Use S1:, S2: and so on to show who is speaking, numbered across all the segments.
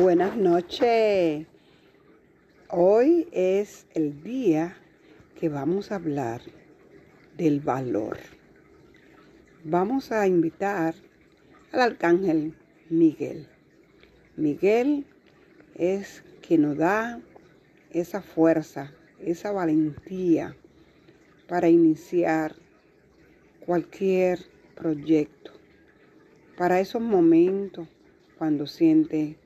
S1: Buenas noches. Hoy es el día que vamos a hablar del valor. Vamos a invitar al arcángel Miguel. Miguel es quien nos da esa fuerza, esa valentía para iniciar cualquier proyecto. Para esos momentos cuando siente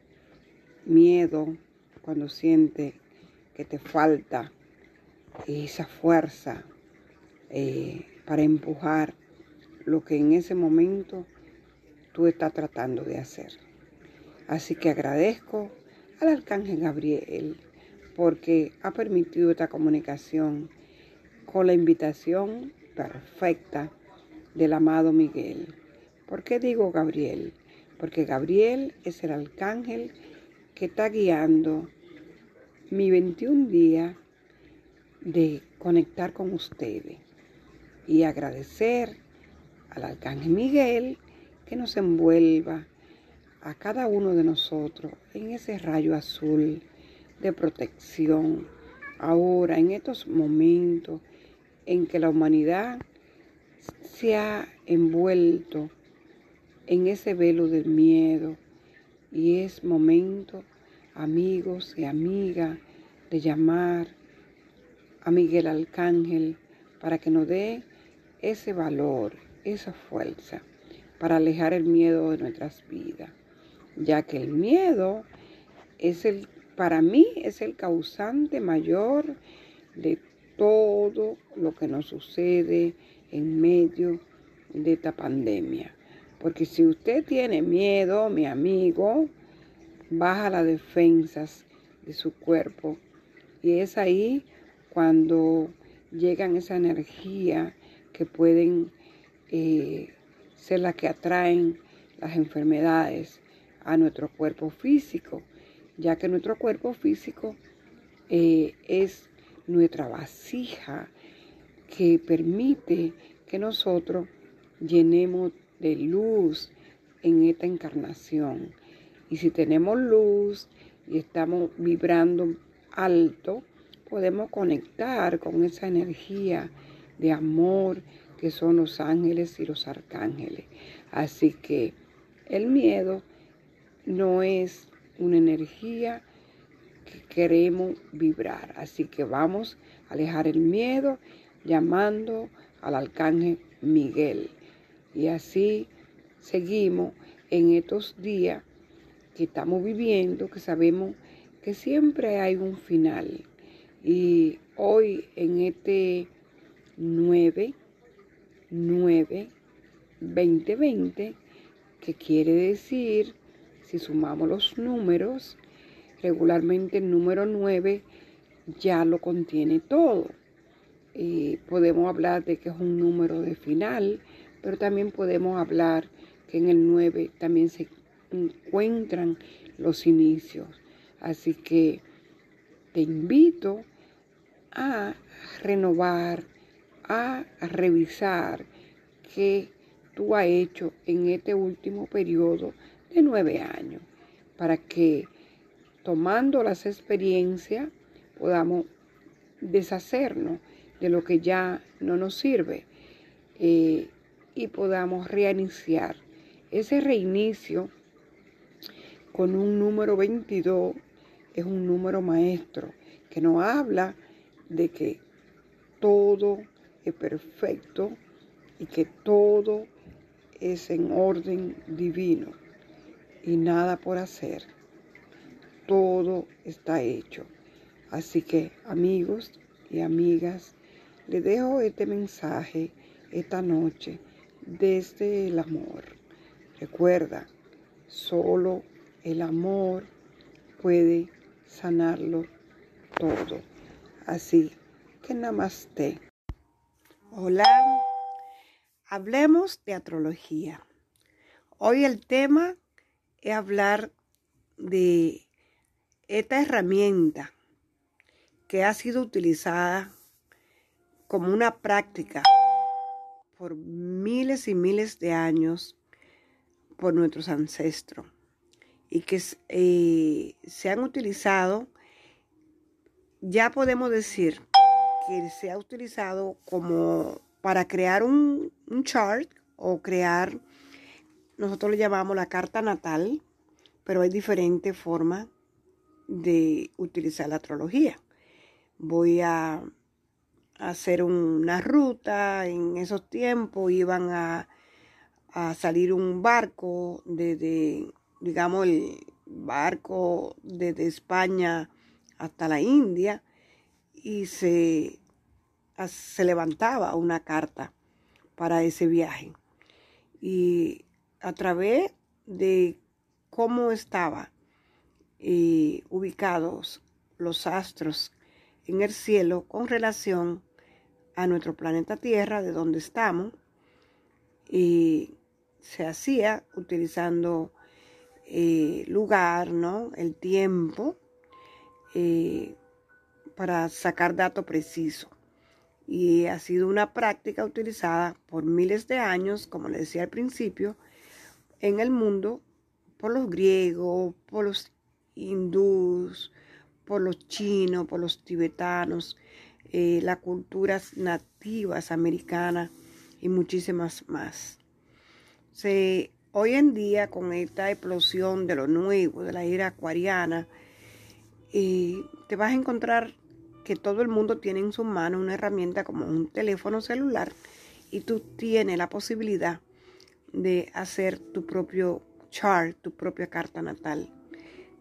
S1: miedo, cuando siente que te falta esa fuerza eh, para empujar lo que en ese momento tú estás tratando de hacer. Así que agradezco al arcángel Gabriel porque ha permitido esta comunicación con la invitación perfecta del amado Miguel. ¿Por qué digo Gabriel? Porque Gabriel es el arcángel que está guiando mi 21 día de conectar con ustedes y agradecer al arcángel Miguel que nos envuelva a cada uno de nosotros en ese rayo azul de protección ahora, en estos momentos en que la humanidad se ha envuelto en ese velo del miedo y es momento, amigos y amigas, de llamar a Miguel Arcángel para que nos dé ese valor, esa fuerza para alejar el miedo de nuestras vidas, ya que el miedo es el, para mí, es el causante mayor de todo lo que nos sucede en medio de esta pandemia. Porque si usted tiene miedo, mi amigo, baja las defensas de su cuerpo. Y es ahí cuando llegan esa energía que pueden eh, ser las que atraen las enfermedades a nuestro cuerpo físico, ya que nuestro cuerpo físico eh, es nuestra vasija que permite que nosotros llenemos de luz en esta encarnación. Y si tenemos luz y estamos vibrando alto, podemos conectar con esa energía de amor que son los ángeles y los arcángeles. Así que el miedo no es una energía que queremos vibrar. Así que vamos a alejar el miedo llamando al arcángel Miguel. Y así seguimos en estos días que estamos viviendo, que sabemos que siempre hay un final. Y hoy en este 9, 9, 2020, que quiere decir, si sumamos los números, regularmente el número 9 ya lo contiene todo. Podemos hablar de que es un número de final, pero también podemos hablar que en el 9 también se encuentran los inicios. Así que te invito a renovar, a revisar qué tú has hecho en este último periodo de nueve años, para que tomando las experiencias podamos deshacernos de lo que ya no nos sirve. Eh, y podamos reiniciar. Ese reinicio con un número 22 es un número maestro que nos habla de que todo es perfecto y que todo es en orden divino y nada por hacer. Todo está hecho. Así que amigos y amigas, les dejo este mensaje esta noche desde el amor. Recuerda, solo el amor puede sanarlo todo. Así que namaste. Hola, hablemos de astrología. Hoy el tema es hablar de esta herramienta que ha sido utilizada como una práctica por miles y miles de años por nuestros ancestros. Y que eh, se han utilizado, ya podemos decir que se ha utilizado como para crear un, un chart o crear, nosotros le llamamos la carta natal, pero hay diferentes formas de utilizar la astrología. Voy a hacer una ruta, en esos tiempos iban a, a salir un barco desde, digamos, el barco desde España hasta la India y se, se levantaba una carta para ese viaje. Y a través de cómo estaban eh, ubicados los astros en el cielo con relación a nuestro planeta Tierra, de donde estamos, y se hacía utilizando eh, lugar, ¿no? el tiempo, eh, para sacar datos precisos. Y ha sido una práctica utilizada por miles de años, como le decía al principio, en el mundo por los griegos, por los hindús, por los chinos, por los tibetanos, eh, las culturas nativas americanas y muchísimas más. Hoy en día, con esta explosión de lo nuevo, de la era acuariana, eh, te vas a encontrar que todo el mundo tiene en su mano una herramienta como un teléfono celular y tú tienes la posibilidad de hacer tu propio chart, tu propia carta natal.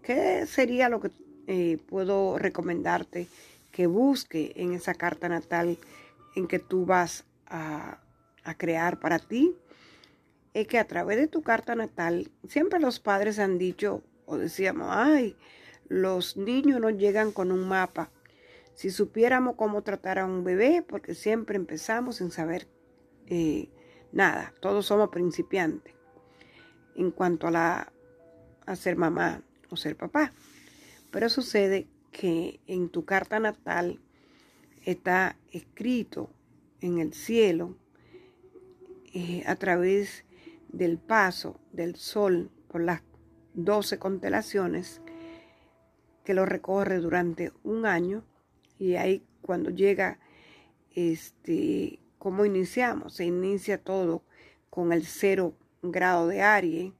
S1: ¿Qué sería lo que eh, puedo recomendarte que busque en esa carta natal en que tú vas a, a crear para ti? Es que a través de tu carta natal, siempre los padres han dicho o decíamos, ay, los niños no llegan con un mapa. Si supiéramos cómo tratar a un bebé, porque siempre empezamos sin saber eh, nada, todos somos principiantes en cuanto a, la, a ser mamá o ser papá. Pero sucede que en tu carta natal está escrito en el cielo eh, a través del paso del sol por las doce constelaciones que lo recorre durante un año y ahí cuando llega este cómo iniciamos se inicia todo con el cero grado de Aries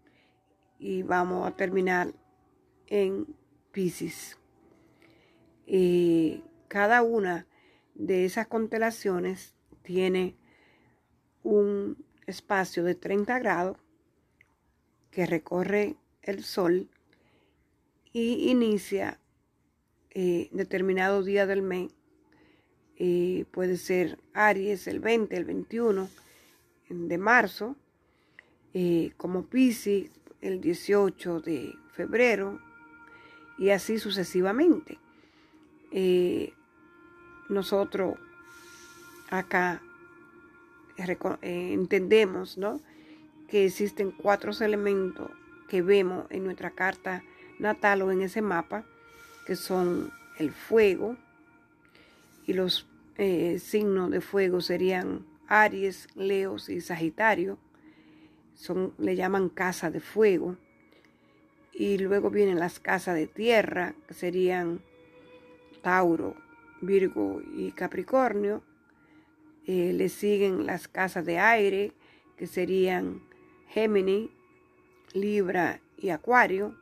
S1: y vamos a terminar en Pisces. Y cada una de esas constelaciones tiene un espacio de 30 grados que recorre el Sol y inicia eh, determinado día del mes. Eh, puede ser Aries el 20, el 21 de marzo eh, como Pisces el 18 de febrero y así sucesivamente. Nosotros acá entendemos ¿no? que existen cuatro elementos que vemos en nuestra carta natal o en ese mapa, que son el fuego, y los signos de fuego serían Aries, Leos y Sagitario son, le llaman casa de fuego. Y luego vienen las casas de tierra, que serían Tauro, Virgo y Capricornio. Eh, le siguen las casas de aire, que serían Géminis, Libra y Acuario.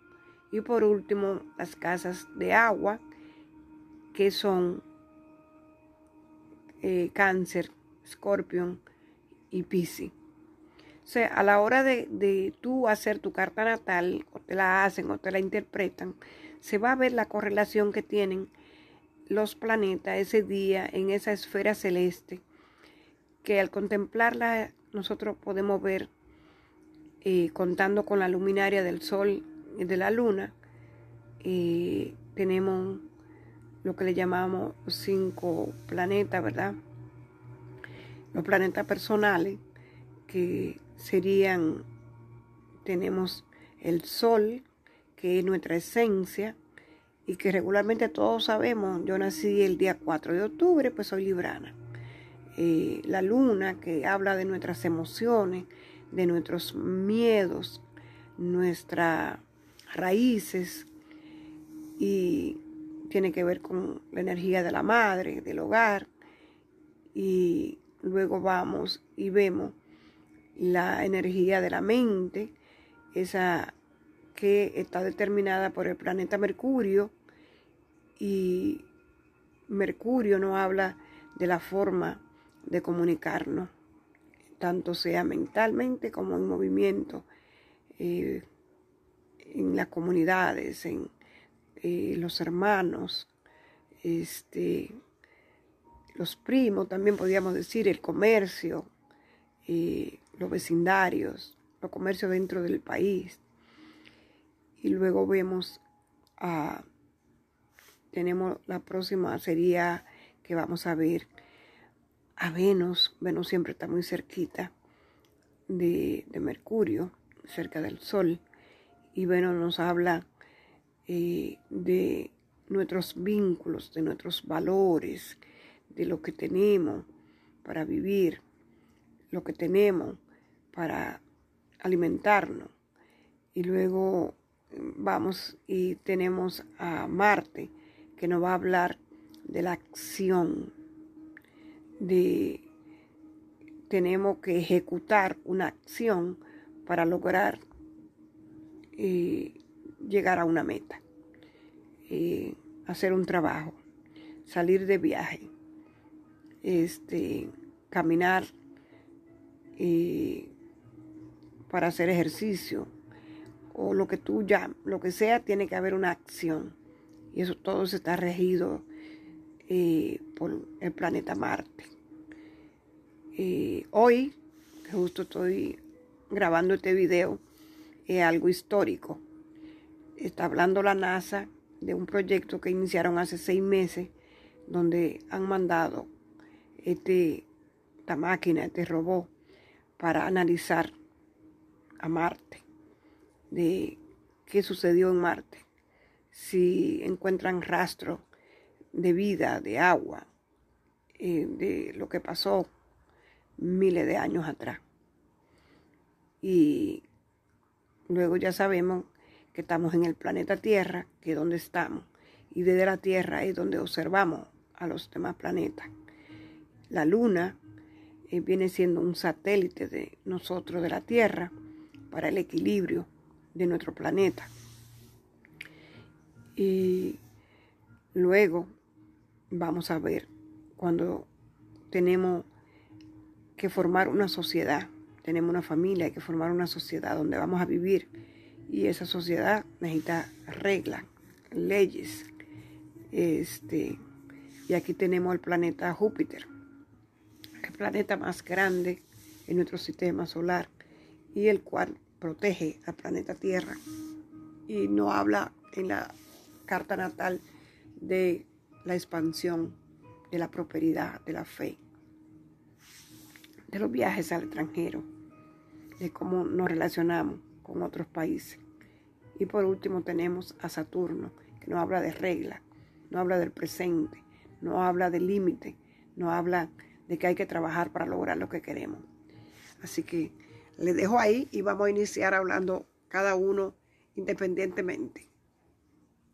S1: Y por último, las casas de agua, que son eh, Cáncer, Escorpión y Piscis. O sea, a la hora de, tú hacer tu carta natal, o te la hacen o te la interpretan, se va a ver la correlación que tienen los planetas ese día en esa esfera celeste, que al contemplarla nosotros podemos ver, eh, contando con la luminaria del Sol y de la Luna, eh, tenemos lo que le llamamos cinco planetas, ¿verdad? Los planetas personales que serían, tenemos el sol, que es nuestra esencia, y que regularmente todos sabemos, yo nací el día 4 de octubre, pues soy librana. Eh, la luna, que habla de nuestras emociones, de nuestros miedos, nuestra raíces y tiene que ver con la energía de la madre, del hogar. Y luego vamos y vemos la energía de la mente, esa que está determinada por el planeta Mercurio y Mercurio no habla de la forma de comunicarnos, tanto sea mentalmente como en movimiento, eh, en las comunidades, en eh, los hermanos, este, los primos, también podríamos decir, el comercio, eh, los vecindarios, los comercios dentro del país. Y luego vemos a, tenemos la próxima sería que vamos a ver a Venus. Venus siempre está muy cerquita de, Mercurio, cerca del Sol. Y Venus nos habla eh, de nuestros vínculos, de nuestros valores, de lo que tenemos para vivir, lo que tenemos para alimentarnos. Y luego mm, vamos y tenemos a Marte, que nos va a hablar de la acción, de tenemos que ejecutar una acción para lograr eh, llegar a una meta, eh, hacer un trabajo, salir de viaje, este, caminar eh, para hacer ejercicio o lo que tú ya, lo que sea, tiene que haber una acción. Y eso todo se está regido eh, por el planeta Marte. hoy, justo estoy grabando este video, es algo histórico está hablando la NASA de un proyecto que iniciaron hace seis meses, donde han mandado este, esta máquina, este robot, para analizar a Marte, de qué sucedió en Marte, si encuentran rastro de vida, de agua, eh, de lo que pasó miles de años atrás. Y luego ya sabemos que estamos en el planeta Tierra, que es donde estamos, y desde la Tierra es donde observamos a los demás planetas. La Luna eh, viene siendo un satélite de nosotros, de la Tierra, para el equilibrio de nuestro planeta. Y luego vamos a ver cuando tenemos que formar una sociedad, tenemos una familia, hay que formar una sociedad donde vamos a vivir y esa sociedad necesita reglas, leyes. Este, y aquí tenemos el planeta Júpiter, el planeta más grande en nuestro sistema solar y el cual protege al planeta Tierra. Y no habla en la carta natal de la expansión, de la prosperidad, de la fe, de los viajes al extranjero, de cómo nos relacionamos con otros países. Y por último tenemos a Saturno, que no habla de regla, no habla del presente, no habla de límite, no habla de que hay que trabajar para lograr lo que queremos. Así que le dejo ahí y vamos a iniciar hablando cada uno independientemente.